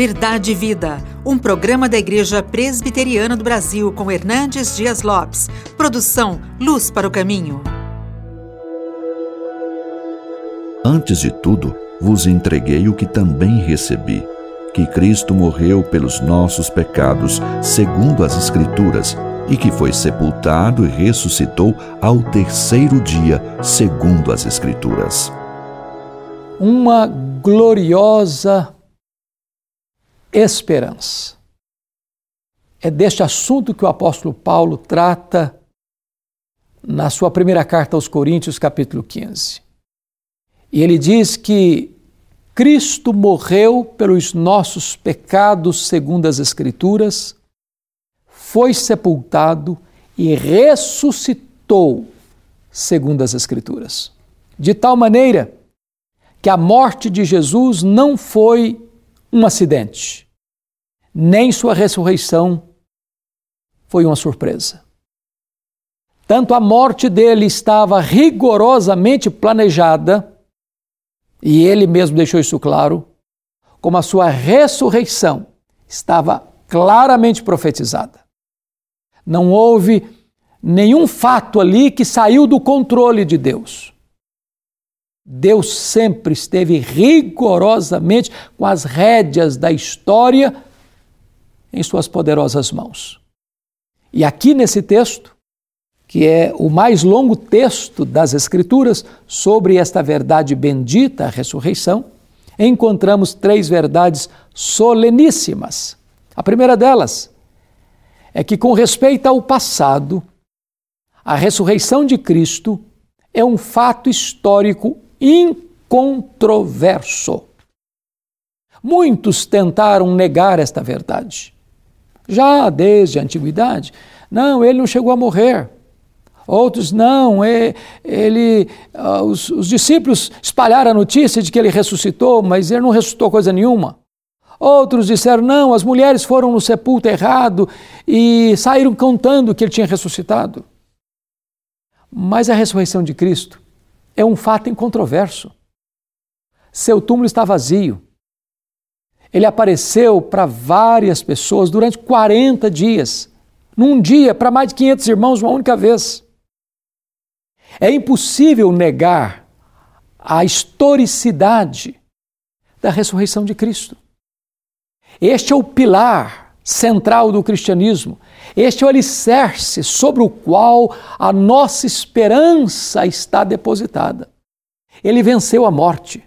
Verdade e Vida, um programa da Igreja Presbiteriana do Brasil com Hernandes Dias Lopes. Produção Luz para o Caminho. Antes de tudo, vos entreguei o que também recebi: que Cristo morreu pelos nossos pecados, segundo as Escrituras, e que foi sepultado e ressuscitou ao terceiro dia, segundo as Escrituras. Uma gloriosa esperança. É deste assunto que o apóstolo Paulo trata na sua primeira carta aos Coríntios, capítulo 15. E ele diz que Cristo morreu pelos nossos pecados, segundo as Escrituras, foi sepultado e ressuscitou, segundo as Escrituras. De tal maneira que a morte de Jesus não foi um acidente, nem sua ressurreição foi uma surpresa. Tanto a morte dele estava rigorosamente planejada, e ele mesmo deixou isso claro, como a sua ressurreição estava claramente profetizada. Não houve nenhum fato ali que saiu do controle de Deus. Deus sempre esteve rigorosamente com as rédeas da história em suas poderosas mãos. E aqui nesse texto, que é o mais longo texto das Escrituras sobre esta verdade bendita, a ressurreição, encontramos três verdades soleníssimas. A primeira delas é que, com respeito ao passado, a ressurreição de Cristo é um fato histórico incontroverso. Muitos tentaram negar esta verdade. Já desde a antiguidade, não, ele não chegou a morrer. Outros, não, ele, uh, os, os discípulos espalharam a notícia de que ele ressuscitou, mas ele não ressuscitou coisa nenhuma. Outros disseram, não, as mulheres foram no sepulcro errado e saíram contando que ele tinha ressuscitado. Mas a ressurreição de Cristo é um fato incontroverso. Seu túmulo está vazio. Ele apareceu para várias pessoas durante 40 dias, num dia, para mais de 500 irmãos, uma única vez. É impossível negar a historicidade da ressurreição de Cristo. Este é o pilar central do cristianismo. Este é o alicerce sobre o qual a nossa esperança está depositada. Ele venceu a morte,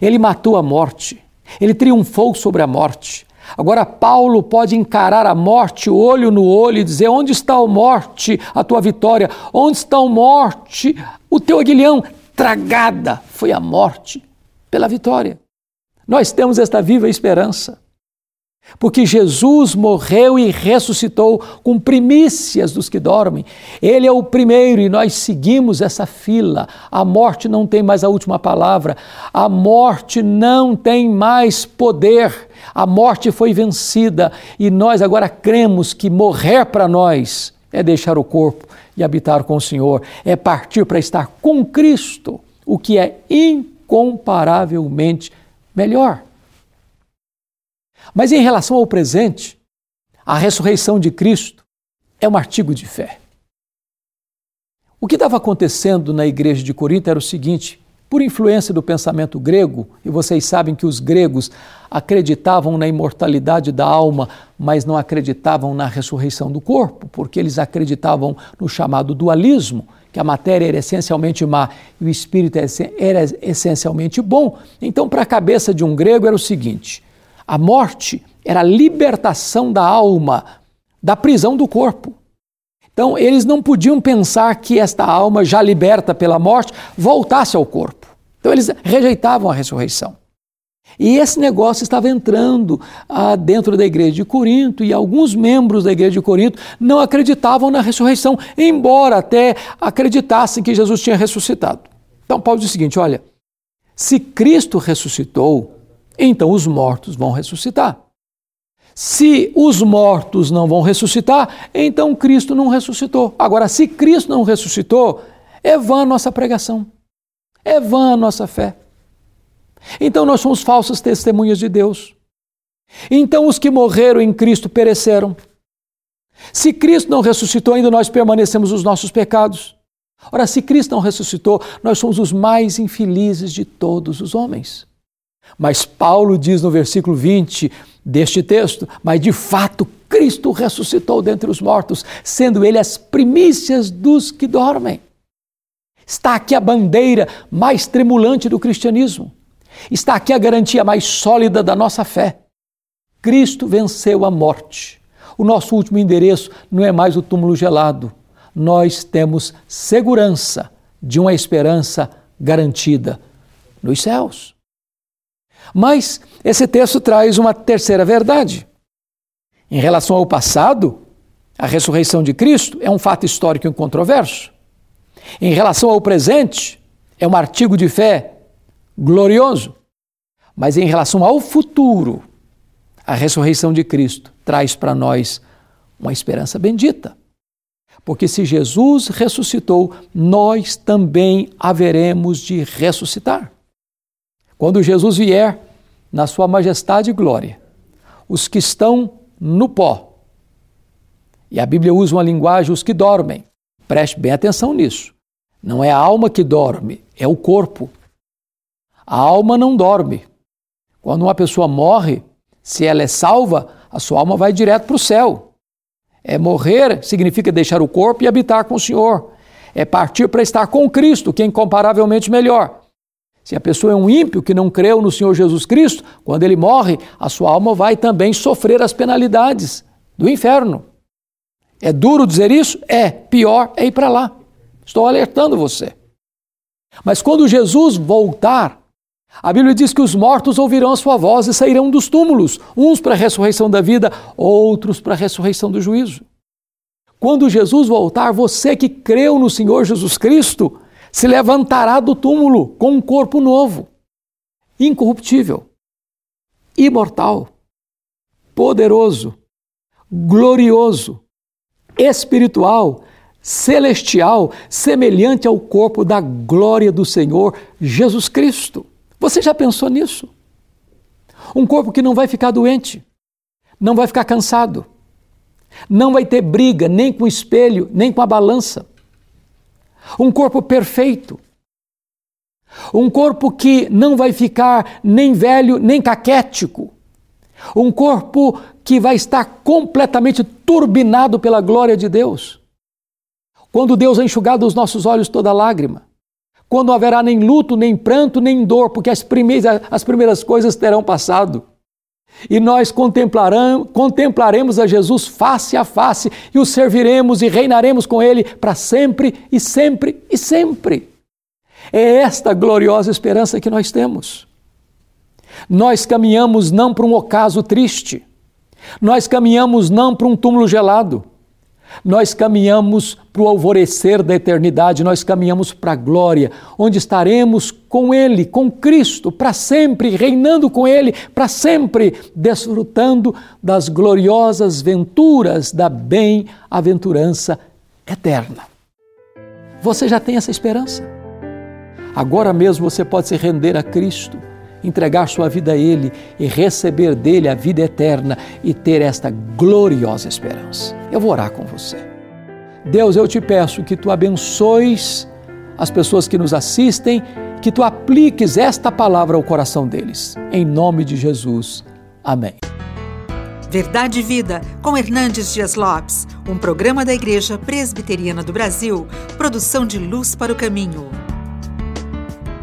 ele matou a morte, ele triunfou sobre a morte. Agora, Paulo pode encarar a morte olho no olho e dizer: Onde está a morte, a tua vitória? Onde está a morte, o teu aguilhão? Tragada foi a morte pela vitória. Nós temos esta viva esperança. Porque Jesus morreu e ressuscitou com primícias dos que dormem. Ele é o primeiro e nós seguimos essa fila. A morte não tem mais a última palavra. A morte não tem mais poder. A morte foi vencida e nós agora cremos que morrer para nós é deixar o corpo e habitar com o Senhor, é partir para estar com Cristo, o que é incomparavelmente melhor. Mas em relação ao presente, a ressurreição de Cristo é um artigo de fé. O que estava acontecendo na igreja de Corinto era o seguinte: por influência do pensamento grego, e vocês sabem que os gregos acreditavam na imortalidade da alma, mas não acreditavam na ressurreição do corpo, porque eles acreditavam no chamado dualismo, que a matéria era essencialmente má e o espírito era essencialmente bom. Então, para a cabeça de um grego era o seguinte: a morte era a libertação da alma da prisão do corpo. Então, eles não podiam pensar que esta alma, já liberta pela morte, voltasse ao corpo. Então, eles rejeitavam a ressurreição. E esse negócio estava entrando ah, dentro da igreja de Corinto, e alguns membros da igreja de Corinto não acreditavam na ressurreição, embora até acreditassem que Jesus tinha ressuscitado. Então, Paulo diz o seguinte: olha, se Cristo ressuscitou, então os mortos vão ressuscitar. Se os mortos não vão ressuscitar, então Cristo não ressuscitou. Agora, se Cristo não ressuscitou, é vã a nossa pregação, é vã a nossa fé. Então nós somos falsas testemunhas de Deus. Então os que morreram em Cristo pereceram. Se Cristo não ressuscitou, ainda nós permanecemos nos nossos pecados. Ora, se Cristo não ressuscitou, nós somos os mais infelizes de todos os homens. Mas Paulo diz no versículo 20 deste texto: Mas de fato Cristo ressuscitou dentre os mortos, sendo ele as primícias dos que dormem. Está aqui a bandeira mais tremulante do cristianismo. Está aqui a garantia mais sólida da nossa fé. Cristo venceu a morte. O nosso último endereço não é mais o túmulo gelado. Nós temos segurança de uma esperança garantida nos céus. Mas esse texto traz uma terceira verdade. Em relação ao passado, a ressurreição de Cristo é um fato histórico incontroverso. Em relação ao presente, é um artigo de fé glorioso. Mas em relação ao futuro, a ressurreição de Cristo traz para nós uma esperança bendita. Porque se Jesus ressuscitou, nós também haveremos de ressuscitar. Quando Jesus vier na sua majestade e glória, os que estão no pó, e a Bíblia usa uma linguagem, os que dormem, preste bem atenção nisso. Não é a alma que dorme, é o corpo. A alma não dorme. Quando uma pessoa morre, se ela é salva, a sua alma vai direto para o céu. É morrer significa deixar o corpo e habitar com o Senhor. É partir para estar com Cristo, que é incomparavelmente melhor. Se a pessoa é um ímpio que não creu no Senhor Jesus Cristo, quando ele morre, a sua alma vai também sofrer as penalidades do inferno. É duro dizer isso? É. Pior é ir para lá. Estou alertando você. Mas quando Jesus voltar, a Bíblia diz que os mortos ouvirão a sua voz e sairão dos túmulos, uns para a ressurreição da vida, outros para a ressurreição do juízo. Quando Jesus voltar, você que creu no Senhor Jesus Cristo, se levantará do túmulo com um corpo novo, incorruptível, imortal, poderoso, glorioso, espiritual, celestial, semelhante ao corpo da glória do Senhor Jesus Cristo. Você já pensou nisso? Um corpo que não vai ficar doente, não vai ficar cansado, não vai ter briga nem com o espelho, nem com a balança um corpo perfeito. Um corpo que não vai ficar nem velho nem caquético. Um corpo que vai estar completamente turbinado pela glória de Deus. Quando Deus enxugar dos nossos olhos toda lágrima. Quando não haverá nem luto, nem pranto, nem dor, porque as primeiras, as primeiras coisas terão passado e nós contemplaremos a Jesus face a face e o serviremos e reinaremos com Ele para sempre e sempre e sempre. É esta gloriosa esperança que nós temos. Nós caminhamos não para um ocaso triste, nós caminhamos não para um túmulo gelado, nós caminhamos para o alvorecer da eternidade, nós caminhamos para a glória, onde estaremos com Ele, com Cristo, para sempre, reinando com Ele, para sempre, desfrutando das gloriosas venturas da bem-aventurança eterna. Você já tem essa esperança? Agora mesmo você pode se render a Cristo entregar sua vida a Ele e receber dele a vida eterna e ter esta gloriosa esperança. Eu vou orar com você. Deus, eu te peço que tu abençoes as pessoas que nos assistem, que tu apliques esta palavra ao coração deles. Em nome de Jesus. Amém. Verdade e Vida, com Hernandes Dias Lopes, um programa da Igreja Presbiteriana do Brasil, produção de Luz para o Caminho.